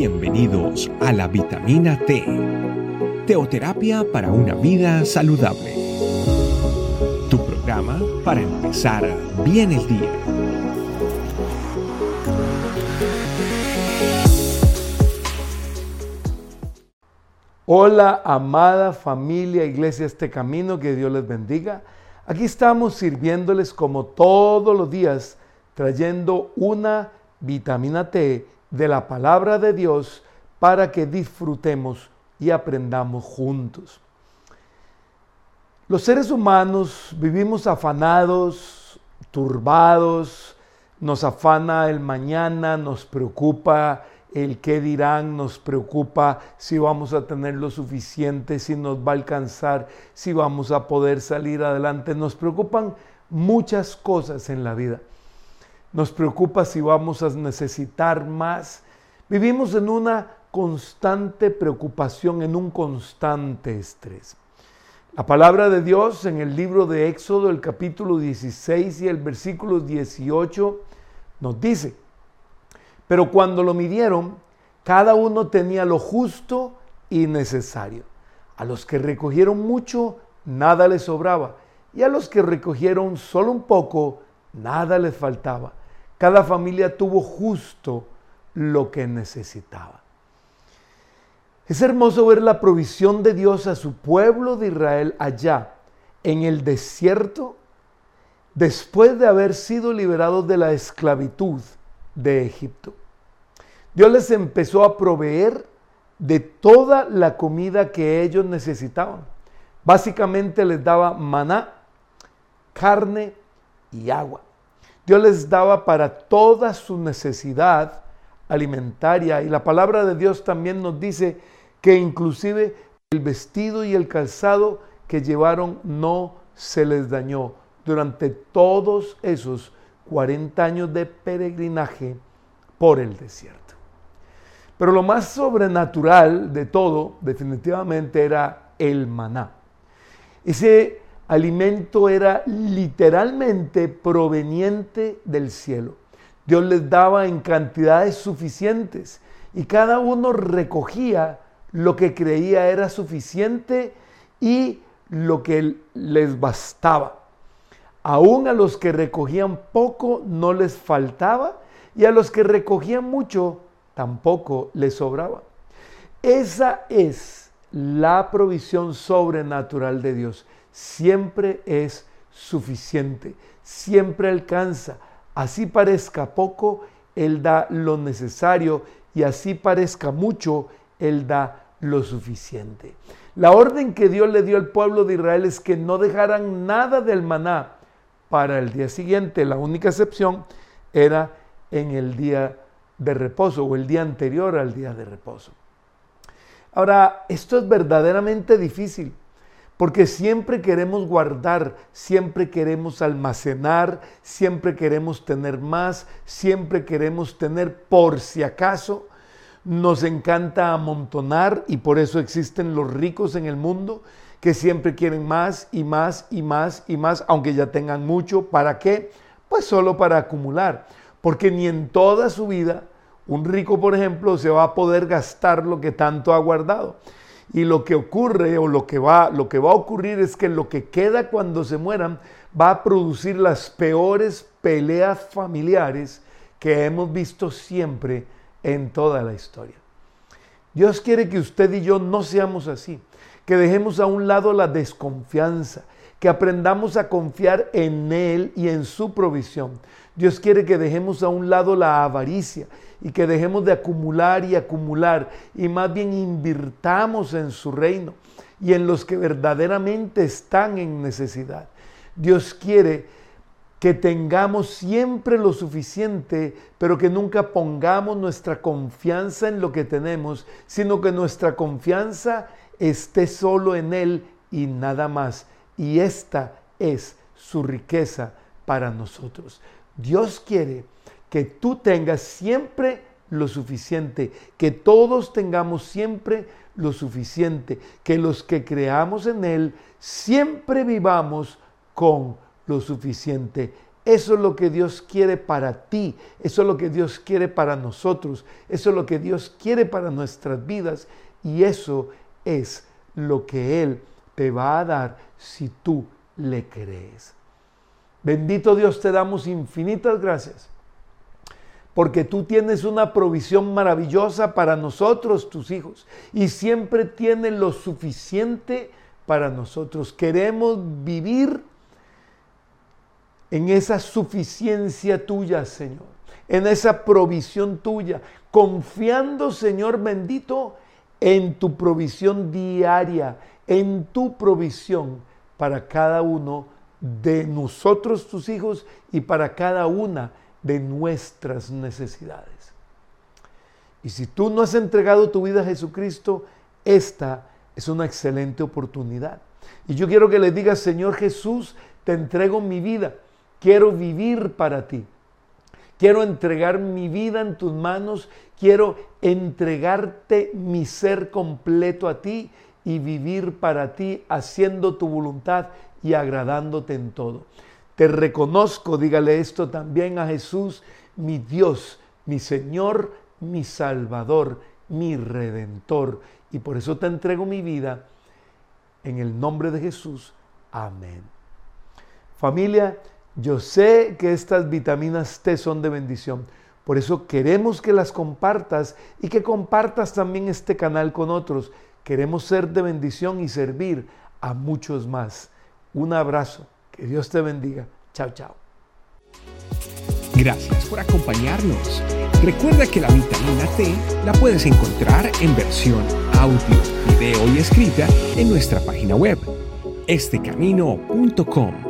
Bienvenidos a la vitamina T, teoterapia para una vida saludable. Tu programa para empezar bien el día. Hola, amada familia, iglesia, este camino, que Dios les bendiga. Aquí estamos sirviéndoles como todos los días, trayendo una vitamina T de la palabra de Dios para que disfrutemos y aprendamos juntos. Los seres humanos vivimos afanados, turbados, nos afana el mañana, nos preocupa el qué dirán, nos preocupa si vamos a tener lo suficiente, si nos va a alcanzar, si vamos a poder salir adelante. Nos preocupan muchas cosas en la vida. Nos preocupa si vamos a necesitar más. Vivimos en una constante preocupación, en un constante estrés. La palabra de Dios en el libro de Éxodo, el capítulo 16 y el versículo 18, nos dice, pero cuando lo midieron, cada uno tenía lo justo y necesario. A los que recogieron mucho, nada les sobraba, y a los que recogieron solo un poco, nada les faltaba. Cada familia tuvo justo lo que necesitaba. Es hermoso ver la provisión de Dios a su pueblo de Israel allá, en el desierto, después de haber sido liberados de la esclavitud de Egipto. Dios les empezó a proveer de toda la comida que ellos necesitaban. Básicamente les daba maná, carne y agua. Dios les daba para toda su necesidad alimentaria y la palabra de Dios también nos dice que inclusive el vestido y el calzado que llevaron no se les dañó durante todos esos 40 años de peregrinaje por el desierto. Pero lo más sobrenatural de todo definitivamente era el maná. Ese alimento era literalmente proveniente del cielo. Dios les daba en cantidades suficientes y cada uno recogía lo que creía era suficiente y lo que les bastaba. Aún a los que recogían poco no les faltaba y a los que recogían mucho tampoco les sobraba. Esa es la provisión sobrenatural de Dios siempre es suficiente, siempre alcanza. Así parezca poco, Él da lo necesario y así parezca mucho, Él da lo suficiente. La orden que Dios le dio al pueblo de Israel es que no dejaran nada del maná para el día siguiente. La única excepción era en el día de reposo o el día anterior al día de reposo. Ahora, esto es verdaderamente difícil porque siempre queremos guardar, siempre queremos almacenar, siempre queremos tener más, siempre queremos tener por si acaso. Nos encanta amontonar y por eso existen los ricos en el mundo que siempre quieren más y más y más y más, aunque ya tengan mucho. ¿Para qué? Pues solo para acumular, porque ni en toda su vida un rico, por ejemplo, se va a poder gastar lo que tanto ha guardado. Y lo que ocurre o lo que va, lo que va a ocurrir es que lo que queda cuando se mueran va a producir las peores peleas familiares que hemos visto siempre en toda la historia. Dios quiere que usted y yo no seamos así, que dejemos a un lado la desconfianza, que aprendamos a confiar en Él y en su provisión. Dios quiere que dejemos a un lado la avaricia y que dejemos de acumular y acumular y más bien invirtamos en su reino y en los que verdaderamente están en necesidad. Dios quiere que tengamos siempre lo suficiente, pero que nunca pongamos nuestra confianza en lo que tenemos, sino que nuestra confianza esté solo en Él y nada más. Y esta es su riqueza para nosotros. Dios quiere que tú tengas siempre lo suficiente, que todos tengamos siempre lo suficiente, que los que creamos en Él siempre vivamos con lo suficiente. Eso es lo que Dios quiere para ti, eso es lo que Dios quiere para nosotros, eso es lo que Dios quiere para nuestras vidas y eso es lo que Él te va a dar si tú le crees. Bendito Dios, te damos infinitas gracias porque tú tienes una provisión maravillosa para nosotros, tus hijos, y siempre tienes lo suficiente para nosotros. Queremos vivir en esa suficiencia tuya, Señor, en esa provisión tuya, confiando, Señor bendito, en tu provisión diaria, en tu provisión para cada uno de nosotros, tus hijos, y para cada una de nuestras necesidades. Y si tú no has entregado tu vida a Jesucristo, esta es una excelente oportunidad. Y yo quiero que le digas, Señor Jesús, te entrego mi vida quiero vivir para ti. Quiero entregar mi vida en tus manos, quiero entregarte mi ser completo a ti y vivir para ti haciendo tu voluntad y agradándote en todo. Te reconozco, dígale esto también a Jesús, mi Dios, mi Señor, mi Salvador, mi Redentor. Y por eso te entrego mi vida en el nombre de Jesús. Amén. Familia, yo sé que estas vitaminas T son de bendición. Por eso queremos que las compartas y que compartas también este canal con otros. Queremos ser de bendición y servir a muchos más. Un abrazo. Que Dios te bendiga. Chao, chao. Gracias por acompañarnos. Recuerda que la vitamina T la puedes encontrar en versión audio, video y escrita en nuestra página web, estecamino.com.